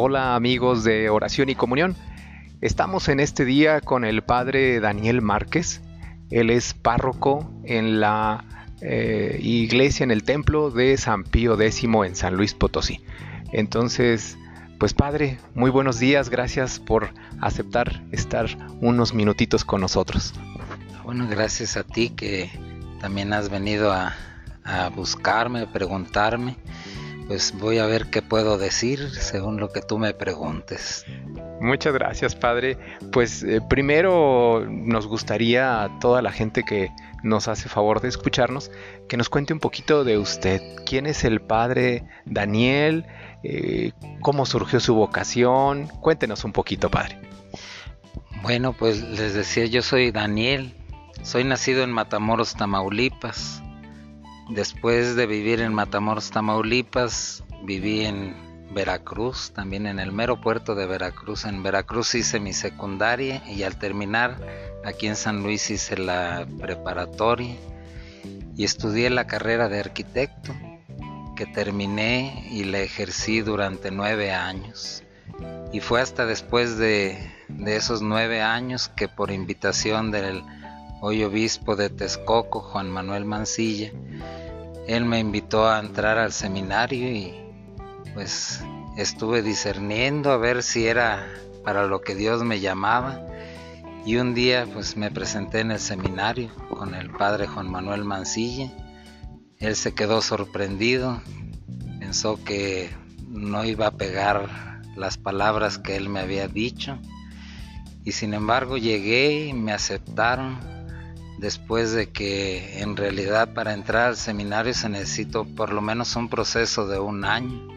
Hola amigos de Oración y Comunión. Estamos en este día con el padre Daniel Márquez. Él es párroco en la eh, iglesia, en el templo de San Pío X en San Luis Potosí. Entonces, pues padre, muy buenos días, gracias por aceptar estar unos minutitos con nosotros. Bueno, gracias a ti que también has venido a, a buscarme, a preguntarme pues voy a ver qué puedo decir según lo que tú me preguntes. Muchas gracias, padre. Pues eh, primero nos gustaría a toda la gente que nos hace favor de escucharnos que nos cuente un poquito de usted. ¿Quién es el padre Daniel? Eh, ¿Cómo surgió su vocación? Cuéntenos un poquito, padre. Bueno, pues les decía, yo soy Daniel. Soy nacido en Matamoros, Tamaulipas. Después de vivir en Matamoros, Tamaulipas, viví en Veracruz, también en el mero puerto de Veracruz. En Veracruz hice mi secundaria y al terminar aquí en San Luis hice la preparatoria y estudié la carrera de arquitecto que terminé y la ejercí durante nueve años. Y fue hasta después de, de esos nueve años que por invitación del hoy obispo de Texcoco, Juan Manuel Mancilla, él me invitó a entrar al seminario y pues estuve discerniendo a ver si era para lo que Dios me llamaba. Y un día pues me presenté en el seminario con el padre Juan Manuel Mancilla. Él se quedó sorprendido, pensó que no iba a pegar las palabras que él me había dicho. Y sin embargo llegué y me aceptaron después de que en realidad para entrar al seminario se necesitó por lo menos un proceso de un año.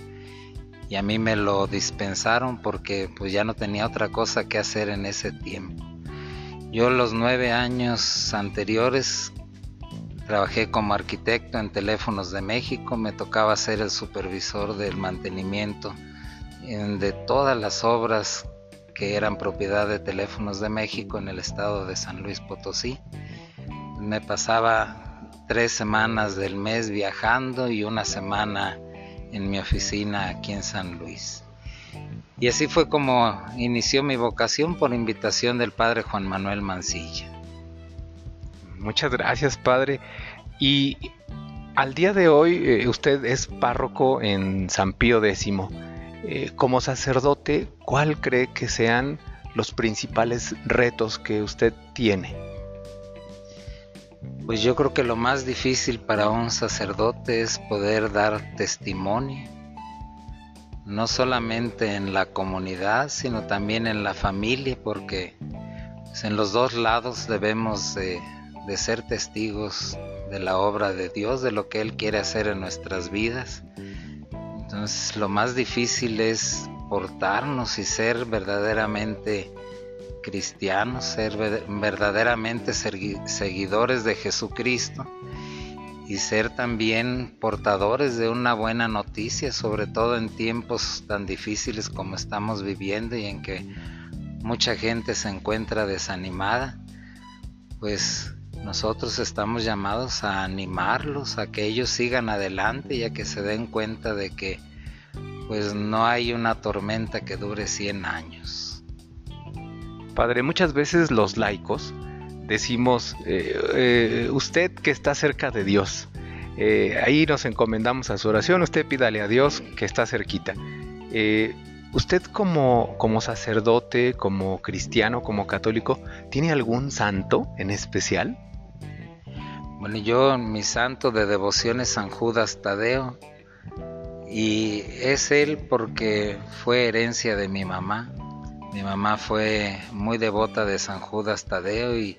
Y a mí me lo dispensaron porque pues ya no tenía otra cosa que hacer en ese tiempo. Yo los nueve años anteriores trabajé como arquitecto en Teléfonos de México, me tocaba ser el supervisor del mantenimiento de todas las obras que eran propiedad de Teléfonos de México en el estado de San Luis Potosí me pasaba tres semanas del mes viajando y una semana en mi oficina aquí en San Luis. Y así fue como inició mi vocación por invitación del padre Juan Manuel Mancilla. Muchas gracias, padre. Y al día de hoy eh, usted es párroco en San Pío X. Eh, como sacerdote, ¿cuál cree que sean los principales retos que usted tiene? Pues yo creo que lo más difícil para un sacerdote es poder dar testimonio, no solamente en la comunidad, sino también en la familia, porque pues, en los dos lados debemos de, ser testigos de la obra de Dios, de lo que Él quiere hacer en nuestras vidas. Entonces lo más difícil es portarnos y ser verdaderamente cristianos, ser verdaderamente seguidores de Jesucristo y ser también portadores de una buena noticia, sobre todo en tiempos tan difíciles como estamos viviendo y en que mucha gente se encuentra desanimada, pues nosotros estamos llamados a animarlos, a que ellos sigan adelante y a que se den cuenta de que pues no hay una tormenta que dure 100 años. Padre, muchas veces los laicos decimos, eh, eh, usted que está cerca de Dios, eh, ahí nos encomendamos a su oración, usted pídale a Dios que está cerquita. ¿Usted como, como sacerdote, como cristiano, como católico, tiene algún santo en especial? Bueno, yo mi santo de devoción es San Judas Tadeo y es él porque fue herencia de mi mamá. Mi mamá fue muy devota de San Judas Tadeo y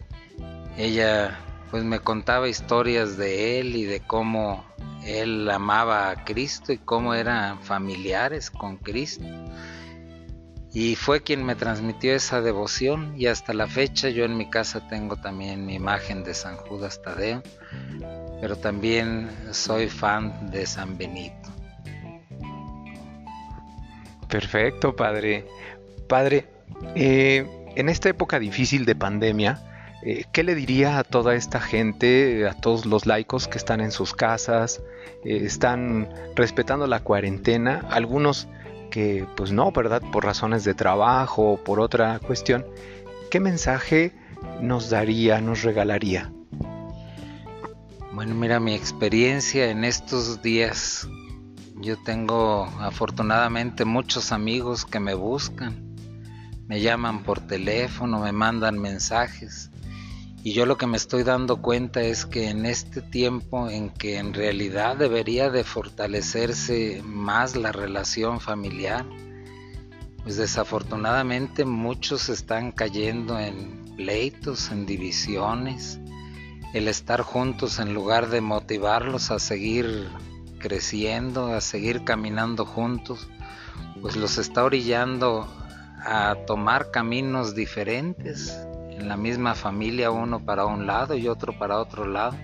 ella pues me contaba historias de él y de cómo él amaba a Cristo y cómo eran familiares con Cristo. Y fue quien me transmitió esa devoción y hasta la fecha yo en mi casa tengo también mi imagen de San Judas Tadeo, pero también soy fan de San Benito. Perfecto, padre. Padre, eh, en esta época difícil de pandemia, eh, ¿qué le diría a toda esta gente, a todos los laicos que están en sus casas, eh, están respetando la cuarentena? Algunos que pues no, ¿verdad? Por razones de trabajo o por otra cuestión, ¿qué mensaje nos daría, nos regalaría? Bueno, mira, mi experiencia en estos días, yo tengo afortunadamente muchos amigos que me buscan, me llaman por teléfono, me mandan mensajes. Y yo lo que me estoy dando cuenta es que en este tiempo en que en realidad debería de fortalecerse más la relación familiar, pues desafortunadamente muchos están cayendo en pleitos, en divisiones, el estar juntos en lugar de motivarlos a seguir creciendo, a seguir caminando juntos, pues los está orillando a tomar caminos diferentes en la misma familia, uno para un lado y otro para otro lado.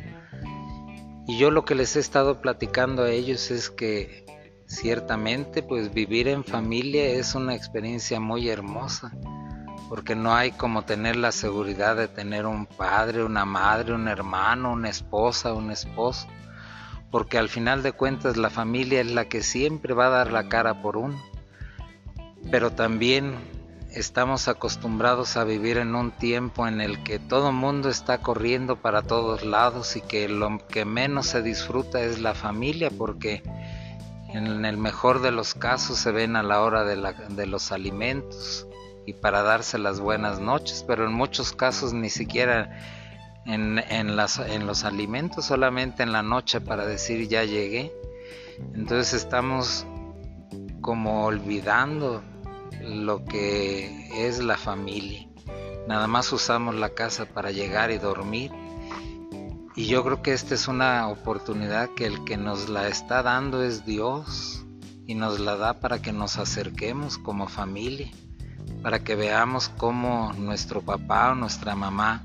Y yo lo que les he estado platicando a ellos es que ciertamente pues vivir en familia es una experiencia muy hermosa porque no hay como tener la seguridad de tener un padre, una madre, un hermano, una esposa, un esposo, porque al final de cuentas la familia es la que siempre va a dar la cara por uno, pero también estamos acostumbrados a vivir en un tiempo en el que todo mundo está corriendo para todos lados y que lo que menos se disfruta es la familia porque en el mejor de los casos se ven a la hora de, de los alimentos y para darse las buenas noches, pero en muchos casos ni siquiera en, en, las, en los alimentos, solamente en la noche para decir ya llegué. Entonces estamos como olvidando lo que es la familia. Nada más usamos la casa para llegar y dormir. Y yo creo que esta es una oportunidad que el que nos la está dando es Dios y nos la da para que nos acerquemos como familia para que veamos cómo nuestro papá o nuestra mamá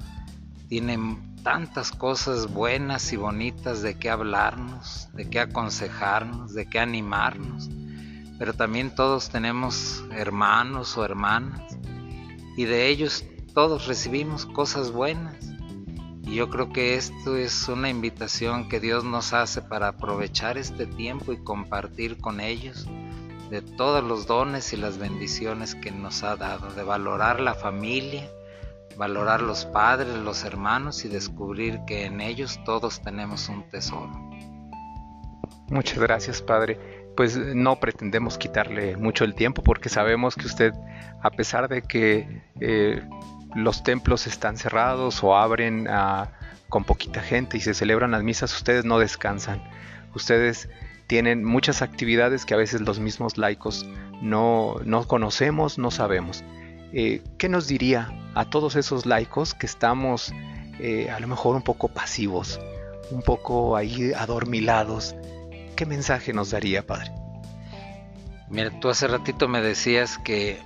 tienen tantas cosas buenas y bonitas de qué hablarnos, de qué aconsejarnos, de qué animarnos. Pero también todos tenemos hermanos o hermanas y de ellos todos recibimos cosas buenas. Y yo creo que esto es una invitación que Dios nos hace para aprovechar este tiempo y compartir con ellos de todos los dones y las bendiciones que nos ha dado, de valorar la familia, valorar los padres, los hermanos y descubrir que en ellos todos tenemos un tesoro. Muchas gracias, Padre. Pues no pretendemos quitarle mucho el tiempo porque sabemos que usted, a pesar de que eh, los templos están cerrados o abren con poquita gente y se celebran las misas, ustedes no descansan. Ustedes tienen muchas actividades que a veces los mismos laicos no, conocemos, no sabemos. Eh, ¿Qué nos diría a todos esos laicos que estamos eh, a lo mejor un poco pasivos, un poco ahí adormilados? ¿Qué mensaje nos daría, Padre? Mira, tú hace ratito me decías que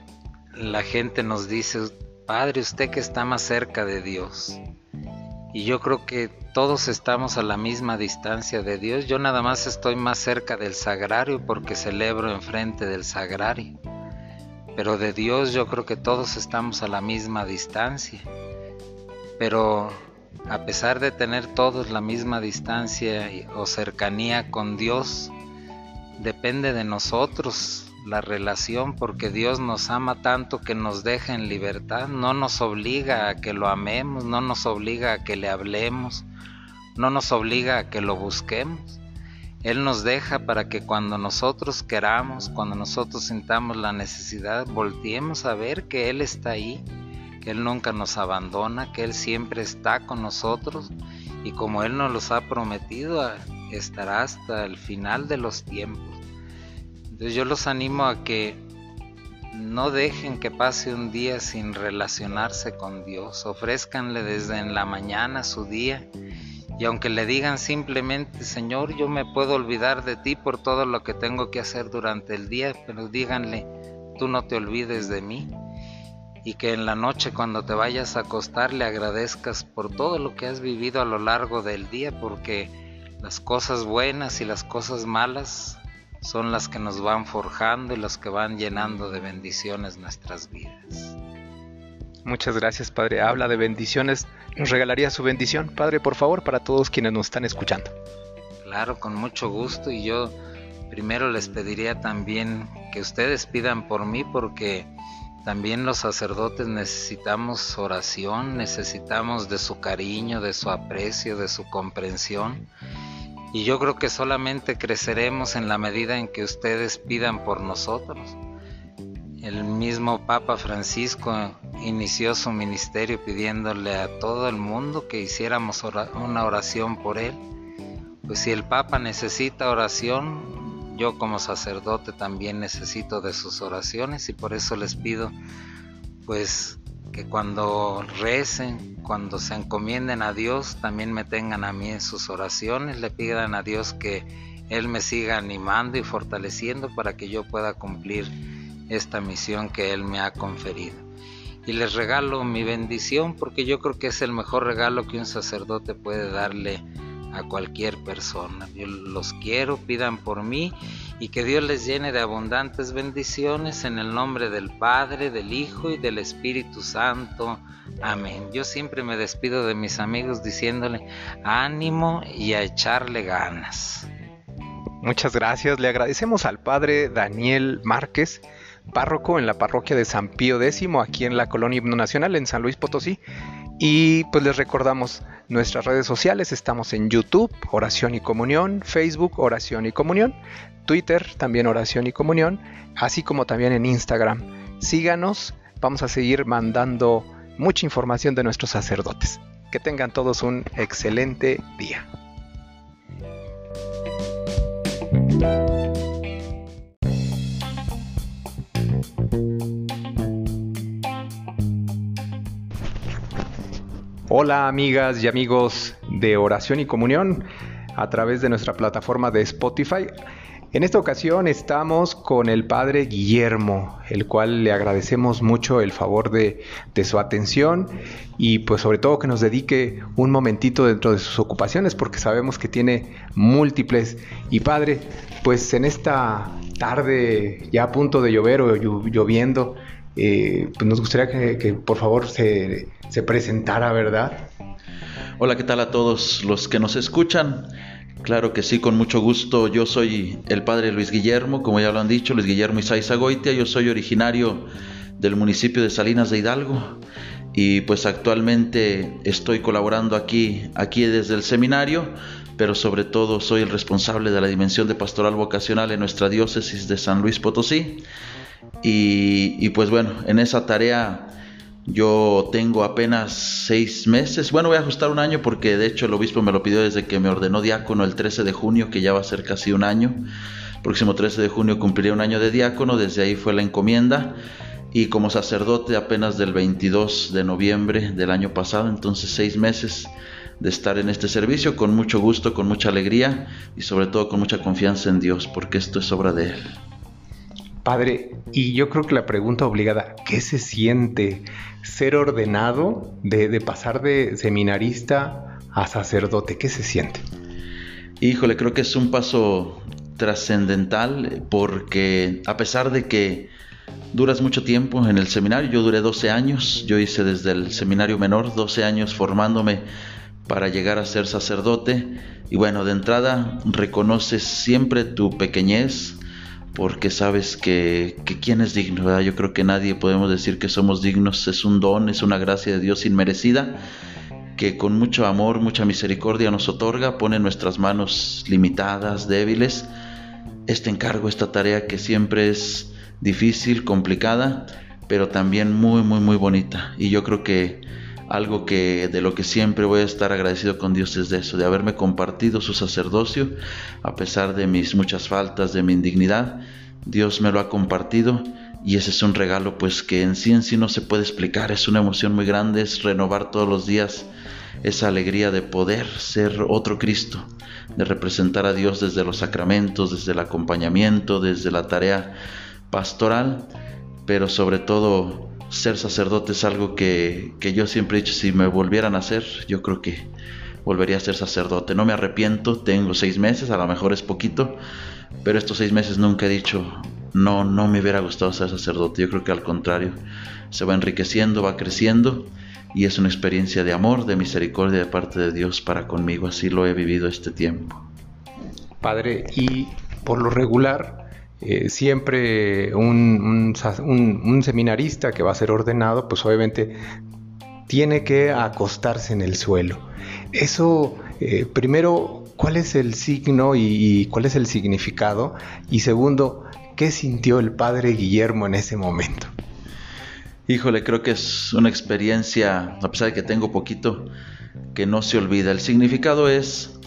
la gente nos dice, Padre, usted que está más cerca de Dios. Y yo creo que todos estamos a la misma distancia de Dios. Yo nada más estoy más cerca del sagrario porque celebro enfrente del sagrario. Pero de Dios yo creo que todos estamos a la misma distancia. Pero a pesar de tener todos la misma distancia o cercanía con Dios, depende de nosotros la relación porque Dios nos ama tanto que nos deja en libertad, no nos obliga a que lo amemos, no nos obliga a que le hablemos, no nos obliga a que lo busquemos. Él nos deja para que cuando nosotros queramos, cuando nosotros sintamos la necesidad, volteemos a ver que Él está ahí, Él nunca nos abandona, que Él siempre está con nosotros y como Él nos los ha prometido, estará hasta el final de los tiempos. Entonces yo los animo a que no dejen que pase un día sin relacionarse con Dios. Ofrézcanle desde en la mañana su día y aunque le digan simplemente, Señor, yo me puedo olvidar de ti por todo lo que tengo que hacer durante el día, pero díganle, tú no te olvides de mí. Y que en la noche cuando te vayas a acostar le agradezcas por todo lo que has vivido a lo largo del día, porque las cosas buenas y las cosas malas son las que nos van forjando y las que van llenando de bendiciones nuestras vidas. Muchas gracias, Padre. Habla de bendiciones. ¿Nos regalaría su bendición, Padre, por favor, para todos quienes nos están escuchando? Claro, con mucho gusto. Y yo primero les pediría también que ustedes pidan por mí porque también los sacerdotes necesitamos oración, necesitamos de su cariño, de su aprecio, de su comprensión. Y yo creo que solamente creceremos en la medida en que ustedes pidan por nosotros. El mismo Papa Francisco inició su ministerio pidiéndole a todo el mundo que hiciéramos una oración por él. Pues si el Papa necesita oración, yo como sacerdote también necesito de sus oraciones y por eso les pido pues que cuando recen, cuando se encomienden a Dios, también me tengan a mí en sus oraciones, le pidan a Dios que Él me siga animando y fortaleciendo para que yo pueda cumplir esta misión que Él me ha conferido. Y les regalo mi bendición porque yo creo que es el mejor regalo que un sacerdote puede darle a cualquier persona. Yo los quiero, pidan por mí y que Dios les llene de abundantes bendiciones en el nombre del Padre, del Hijo y del Espíritu Santo. Amén. Yo siempre me despido de mis amigos diciéndole ánimo y a echarle ganas. Muchas gracias. Le agradecemos al Padre Daniel Márquez párroco en la parroquia de San Pío X, aquí en la colonia Himno Nacional, en San Luis Potosí. Y pues les recordamos nuestras redes sociales, estamos en YouTube, Oración y Comunión, Facebook, Oración y Comunión, Twitter, también Oración y Comunión, así como también en Instagram. Síganos, vamos a seguir mandando mucha información de nuestros sacerdotes. Que tengan todos un excelente día. Hola amigas y amigos de Oración y Comunión a través de nuestra plataforma de Spotify. En esta ocasión estamos con el Padre Guillermo, el cual le agradecemos mucho el favor de, su atención y pues sobre todo que nos dedique un momentito dentro de sus ocupaciones porque sabemos que tiene múltiples. Y Padre, pues en esta tarde ya a punto de llover o lloviendo, eh, pues nos gustaría que, por favor se, se, presentara, ¿verdad? Hola, ¿qué tal a todos los que nos escuchan? Claro que sí, con mucho gusto. Yo soy el padre Luis Guillermo, como ya lo han dicho, Luis Guillermo Isaiza Goitia. Yo soy originario del municipio de Salinas de Hidalgo y pues actualmente estoy colaborando aquí, aquí desde el seminario, pero sobre todo soy el responsable de la dimensión de pastoral vocacional en nuestra diócesis de San Luis Potosí. Y, pues bueno, en esa tarea yo tengo apenas seis meses, bueno voy a ajustar un año porque de hecho el obispo me lo pidió desde que me ordenó diácono el 13 de junio, que ya va a ser casi un año. próximo 13 de junio cumpliré un año de diácono, desde ahí fue la encomienda. Y como sacerdote apenas del 22 de noviembre del año pasado, entonces seis meses de estar en este servicio con mucho gusto, con mucha alegría y sobre todo con mucha confianza en Dios, porque esto es obra de Él. Padre, y yo creo que la pregunta obligada, ¿qué se siente ser ordenado de, pasar de seminarista a sacerdote? ¿Qué se siente? Híjole, creo que es un paso trascendental porque a pesar de que duras mucho tiempo en el seminario, yo duré 12 años, yo hice desde el seminario menor 12 años formándome para llegar a ser sacerdote y bueno, de entrada reconoces siempre tu pequeñez, porque sabes que, quién es digno, Yo creo que nadie podemos decir que somos dignos, es un don, es una gracia de Dios inmerecida, que con mucho amor, mucha misericordia nos otorga, pone en nuestras manos limitadas, débiles, este encargo, esta tarea que siempre es difícil, complicada, pero también muy, muy, muy bonita. Y yo creo que algo que de lo que siempre voy a estar agradecido con Dios es de eso, de haberme compartido su sacerdocio, a pesar de mis muchas faltas, de mi indignidad, Dios me lo ha compartido y ese es un regalo pues que en sí en sí no se puede explicar, es una emoción muy grande, es renovar todos los días esa alegría de poder ser otro Cristo, de representar a Dios desde los sacramentos, desde el acompañamiento, desde la tarea pastoral, pero sobre todo ser sacerdote es algo que, yo siempre he dicho, si me volvieran a hacer, yo creo que volvería a ser sacerdote. No me arrepiento, tengo seis meses, a lo mejor es poquito, pero estos seis meses nunca he dicho, no, no me hubiera gustado ser sacerdote. Yo creo que al contrario, se va enriqueciendo, va creciendo y es una experiencia de amor, de misericordia de parte de Dios para conmigo. Así lo he vivido este tiempo. Padre, y por lo regular, eh, siempre un, seminarista que va a ser ordenado, pues obviamente tiene que acostarse en el suelo. Eso, eh, primero, ¿cuál es el signo y, cuál es el significado? Y segundo, ¿qué sintió el padre Guillermo en ese momento? Híjole, creo que es una experiencia, a pesar de que tengo poquito, que no se olvida. El significado es,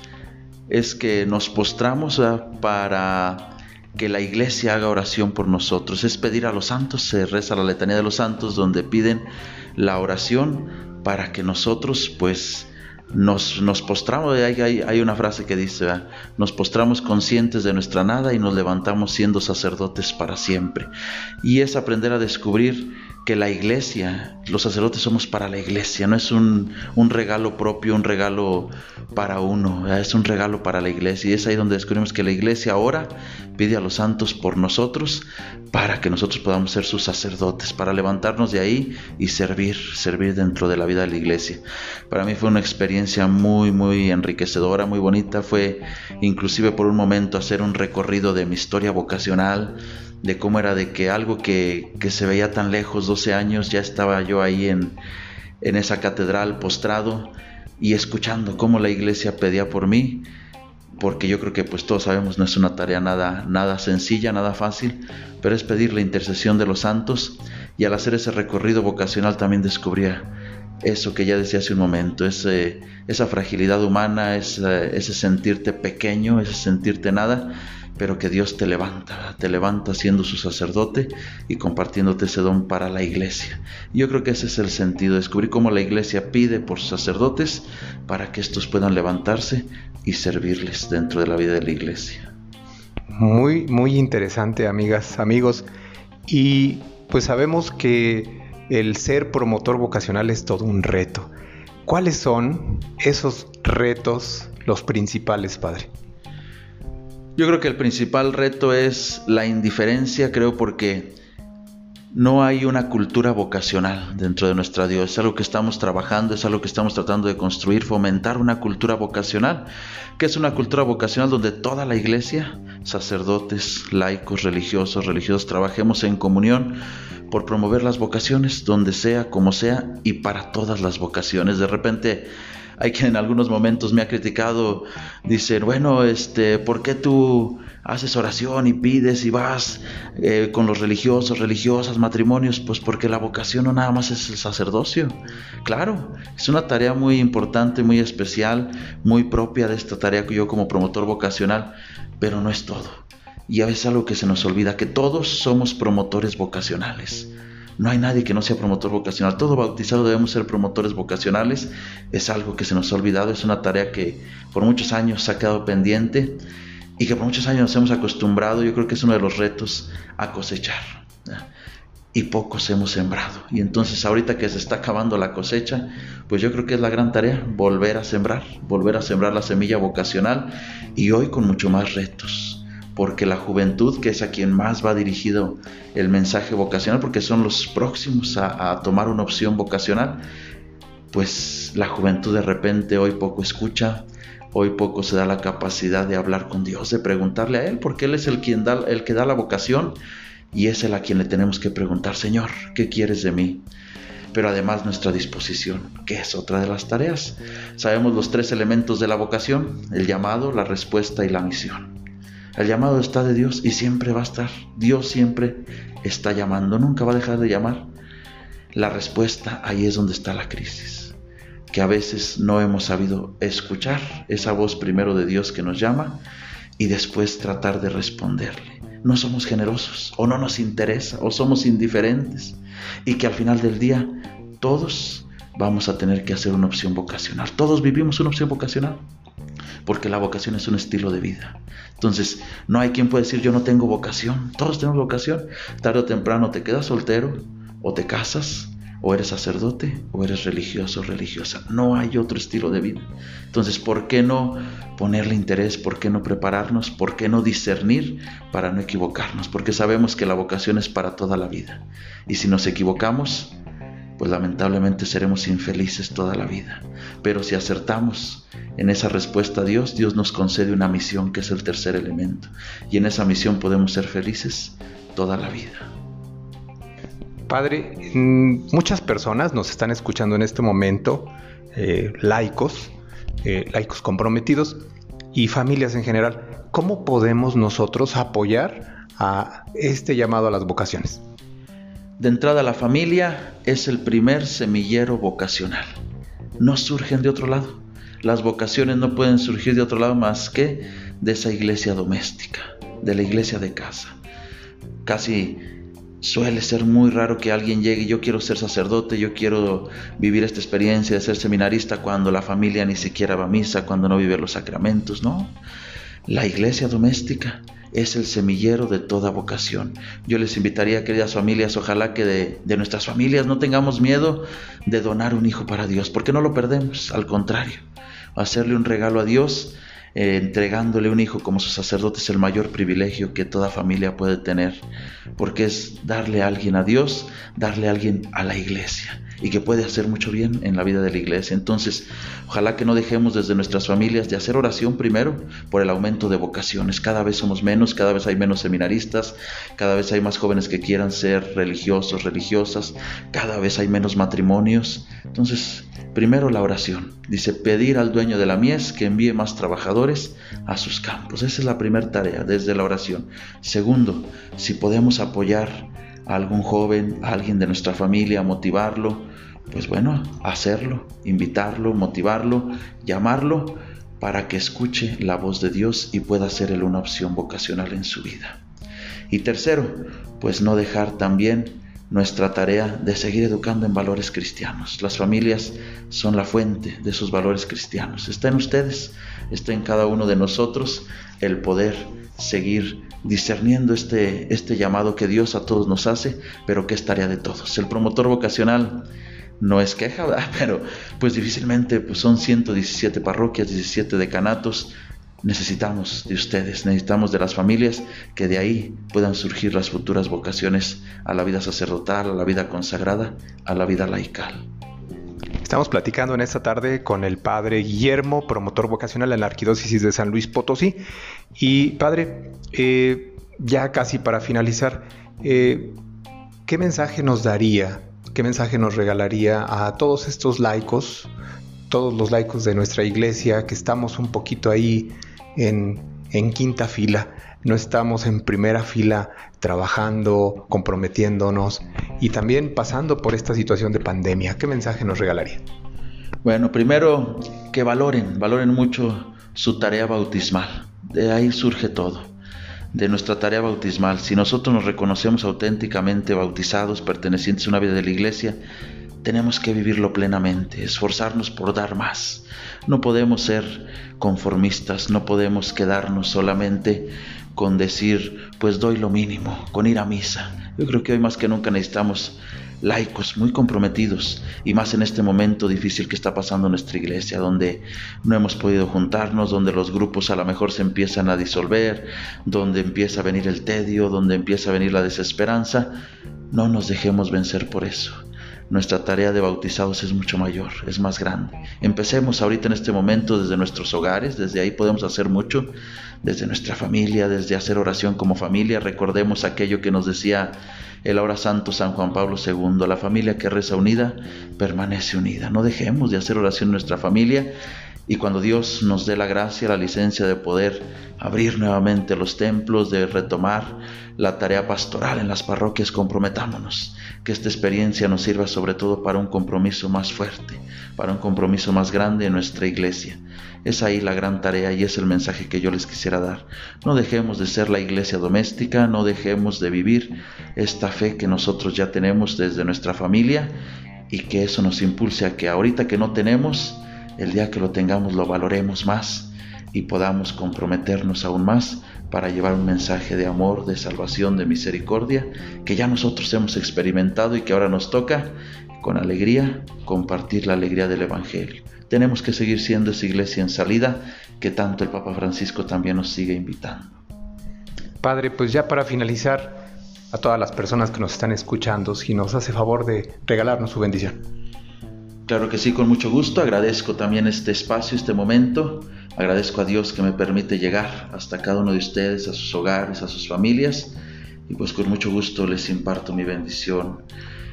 es que nos postramos para que la iglesia haga oración por nosotros. Es pedir a los santos, se reza la letanía de los santos donde piden la oración para que nosotros pues nos, nos postramos, hay, hay, hay, una frase que dice, nos postramos conscientes de nuestra nada y nos levantamos siendo sacerdotes para siempre. Y es aprender a descubrir que la iglesia, los sacerdotes somos para la iglesia, no es un, regalo propio, un regalo para uno, es un regalo para la iglesia. Y es ahí donde descubrimos que la iglesia ahora pide a los santos por nosotros para que nosotros podamos ser sus sacerdotes, para levantarnos de ahí y servir, servir dentro de la vida de la iglesia. Para mí fue una experiencia muy, muy enriquecedora, muy bonita. Fue inclusive por un momento hacer un recorrido de mi historia vocacional de cómo era de que algo que, se veía tan lejos, 12 años, ya estaba yo ahí en, en esa catedral postrado y escuchando cómo la iglesia pedía por mí, porque yo creo que pues todos sabemos no es una tarea nada, nada sencilla, nada fácil, pero es pedir la intercesión de los santos y al hacer ese recorrido vocacional también descubría eso que ya decía hace un momento, esa fragilidad humana, ese, ese sentirte pequeño, ese sentirte nada, pero que Dios te levanta, te levanta siendo su sacerdote y compartiéndote ese don para la iglesia. Yo creo que ese es el sentido, descubrir cómo la iglesia pide por sacerdotes para que estos puedan levantarse y servirles dentro de la vida de la iglesia. Muy, muy interesante, amigas, amigos. Y pues sabemos que el ser promotor vocacional es todo un reto. ¿Cuáles son esos retos los principales, Padre? Yo creo que el principal reto es la indiferencia, creo, porque no hay una cultura vocacional dentro de nuestra Dios. Es algo que estamos trabajando, es algo que estamos tratando de construir, fomentar una cultura vocacional, que es una cultura vocacional donde toda la iglesia, sacerdotes, laicos, religiosos, religiosos, trabajemos en comunión por promover las vocaciones, donde sea, como sea, y para todas las vocaciones. De repente hay quien en algunos momentos me ha criticado, dicen, bueno, este, ¿por qué tú haces oración y pides y vas eh, con los religiosos, religiosas, matrimonios? Pues porque la vocación no nada más es el sacerdocio. Claro, es una tarea muy importante, muy especial, muy propia de esta tarea que yo como promotor vocacional, pero no es todo. Y a veces algo que se nos olvida, que todos somos promotores vocacionales. No hay nadie que no sea promotor vocacional. Todo bautizado debemos ser promotores vocacionales. Es algo que se nos ha olvidado. Es una tarea que por muchos años ha quedado pendiente y que por muchos años nos hemos acostumbrado. Yo creo que es uno de los retos a cosechar. Y pocos hemos sembrado. Y entonces ahorita que se está acabando la cosecha, pues yo creo que es la gran tarea volver a sembrar, volver a sembrar la semilla vocacional y hoy con mucho más retos porque la juventud, que es a quien más va dirigido el mensaje vocacional, porque son los próximos a, tomar una opción vocacional, pues la juventud de repente hoy poco escucha, hoy poco se da la capacidad de hablar con Dios, de preguntarle a Él, porque Él es el, quien da, el que da la vocación y es Él a quien le tenemos que preguntar, Señor, ¿qué quieres de mí? Pero además nuestra disposición, que es otra de las tareas. Sabemos los tres elementos de la vocación, el llamado, la respuesta y la misión. El llamado está de Dios y siempre va a estar. Dios siempre está llamando, nunca va a dejar de llamar. La respuesta ahí es donde está la crisis, que a veces no hemos sabido escuchar esa voz primero de Dios que nos llama y después tratar de responderle. No somos generosos o no nos interesa o somos indiferentes y que al final del día todos vamos a tener que hacer una opción vocacional. Todos vivimos una opción vocacional porque la vocación es un estilo de vida. Entonces, no hay quien pueda decir yo no tengo vocación. Todos tenemos vocación. Tarde o temprano te quedas soltero o te casas o eres sacerdote o eres religioso o religiosa. No hay otro estilo de vida. Entonces, ¿por qué no ponerle interés? ¿Por qué no prepararnos? ¿Por qué no discernir para no equivocarnos? Porque sabemos que la vocación es para toda la vida. Y si nos equivocamos, pues lamentablemente seremos infelices toda la vida. Pero si acertamos en esa respuesta a Dios, Dios nos concede una misión que es el tercer elemento. Y en esa misión podemos ser felices toda la vida. Padre, mm, muchas personas nos están escuchando en este momento, eh, laicos, eh, laicos comprometidos y familias en general. ¿Cómo podemos nosotros apoyar a este llamado a las vocaciones? De entrada, la familia es el primer semillero vocacional. No surgen de otro lado. Las vocaciones no pueden surgir de otro lado más que de esa iglesia doméstica, de la iglesia de casa. Casi suele ser muy raro que alguien llegue, yo quiero ser sacerdote, yo quiero vivir esta experiencia de ser seminarista cuando la familia ni siquiera va a misa, cuando no vive los sacramentos, ¿no? La iglesia doméstica es el semillero de toda vocación. Yo les invitaría, queridas familias, ojalá que de, nuestras familias no tengamos miedo de donar un hijo para Dios, porque no lo perdemos, al contrario, hacerle un regalo a Dios. Eh, entregándole un hijo como su sacerdote es el mayor privilegio que toda familia puede tener, porque es darle a alguien a Dios, darle a alguien a la iglesia y que puede hacer mucho bien en la vida de la iglesia. Entonces, ojalá que no dejemos desde nuestras familias de hacer oración primero por el aumento de vocaciones. Cada vez somos menos, cada vez hay menos seminaristas, cada vez hay más jóvenes que quieran ser religiosos, religiosas, cada vez hay menos matrimonios. Entonces, primero la oración. Dice, pedir al dueño de la mies que envíe más trabajadores a sus campos. Esa es la primera tarea desde la oración. Segundo, si podemos apoyar a algún joven, a alguien de nuestra familia, motivarlo, pues bueno, hacerlo, invitarlo, motivarlo, llamarlo para que escuche la voz de Dios y pueda ser él una opción vocacional en su vida. Y tercero, pues no dejar también nuestra tarea de seguir educando en valores cristianos. Las familias son la fuente de esos valores cristianos. Está en ustedes, está en cada uno de nosotros el poder seguir discerniendo este, este llamado que Dios a todos nos hace, pero que es tarea de todos. El promotor vocacional no es queja, pero pues difícilmente pues son 117 parroquias, 17 decanatos. Necesitamos de ustedes, necesitamos de las familias que de ahí puedan surgir las futuras vocaciones a la vida sacerdotal, a la vida consagrada, a la vida laical. Estamos platicando en esta tarde con el padre Guillermo, promotor vocacional en la Arquidiócesis de San Luis Potosí. Y padre, eh, ya casi para finalizar, eh, ¿qué mensaje nos daría, qué mensaje nos regalaría a todos estos laicos, todos los laicos de nuestra iglesia que estamos un poquito ahí en, en quinta fila? no estamos en primera fila trabajando, comprometiéndonos y también pasando por esta situación de pandemia. ¿Qué mensaje nos regalaría? Bueno, primero que valoren, valoren mucho su tarea bautismal. De ahí surge todo, de nuestra tarea bautismal. Si nosotros nos reconocemos auténticamente bautizados, pertenecientes a una vida de la iglesia, tenemos que vivirlo plenamente, esforzarnos por dar más. No podemos ser conformistas, no podemos quedarnos solamente con decir, pues doy lo mínimo, con ir a misa. Yo creo que hoy más que nunca necesitamos laicos muy comprometidos y más en este momento difícil que está pasando nuestra iglesia, donde no hemos podido juntarnos, donde los grupos a lo mejor se empiezan a disolver, donde empieza a venir el tedio, donde empieza a venir la desesperanza. No nos dejemos vencer por eso nuestra tarea de bautizados es mucho mayor, es más grande. Empecemos ahorita en este momento desde nuestros hogares, desde ahí podemos hacer mucho, desde nuestra familia, desde hacer oración como familia. Recordemos aquello que nos decía el ahora santo San Juan Pablo II, la familia que reza unida permanece unida. No dejemos de hacer oración en nuestra familia y cuando Dios nos dé la gracia, la licencia de poder abrir nuevamente los templos, de retomar la tarea pastoral en las parroquias, comprometámonos. Que esta experiencia nos sirva sobre todo para un compromiso más fuerte, para un compromiso más grande en nuestra iglesia. Es ahí la gran tarea y es el mensaje que yo les quisiera dar. No dejemos de ser la iglesia doméstica, no dejemos de vivir esta fe que nosotros ya tenemos desde nuestra familia y que eso nos impulse a que ahorita que no tenemos, el día que lo tengamos lo valoremos más y podamos comprometernos aún más para llevar un mensaje de amor, de salvación, de misericordia que ya nosotros hemos experimentado y que ahora nos toca con alegría compartir la alegría del Evangelio. Tenemos que seguir siendo esa iglesia en salida que tanto el Papa Francisco también nos sigue invitando. Padre, pues ya para finalizar, a todas las personas que nos están escuchando si nos hace favor de regalarnos su bendición. Claro que sí, con mucho gusto. Agradezco también este espacio, este momento. Agradezco a Dios que me permite llegar hasta cada uno de ustedes, a sus hogares, a sus familias. Y pues con mucho gusto les imparto mi bendición.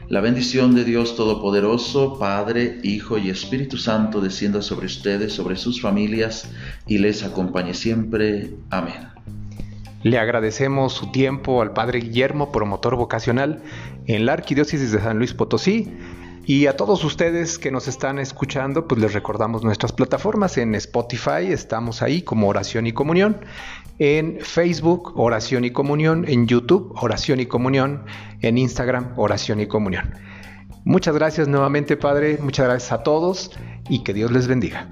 La bendición de Dios Todopoderoso, Padre, Hijo y Espíritu Santo descienda sobre ustedes, sobre sus familias y les acompañe siempre. Amén. Le agradecemos su tiempo al Padre Guillermo, promotor vocacional en la Arquidiócesis de San Luis Potosí y a todos ustedes que nos están escuchando, pues les recordamos nuestras plataformas. En Spotify estamos ahí como Oración y Comunión. En Facebook, Oración y Comunión. En YouTube, Oración y Comunión. En Instagram, Oración y Comunión. Muchas gracias nuevamente, Padre. Muchas gracias a todos y que Dios les bendiga.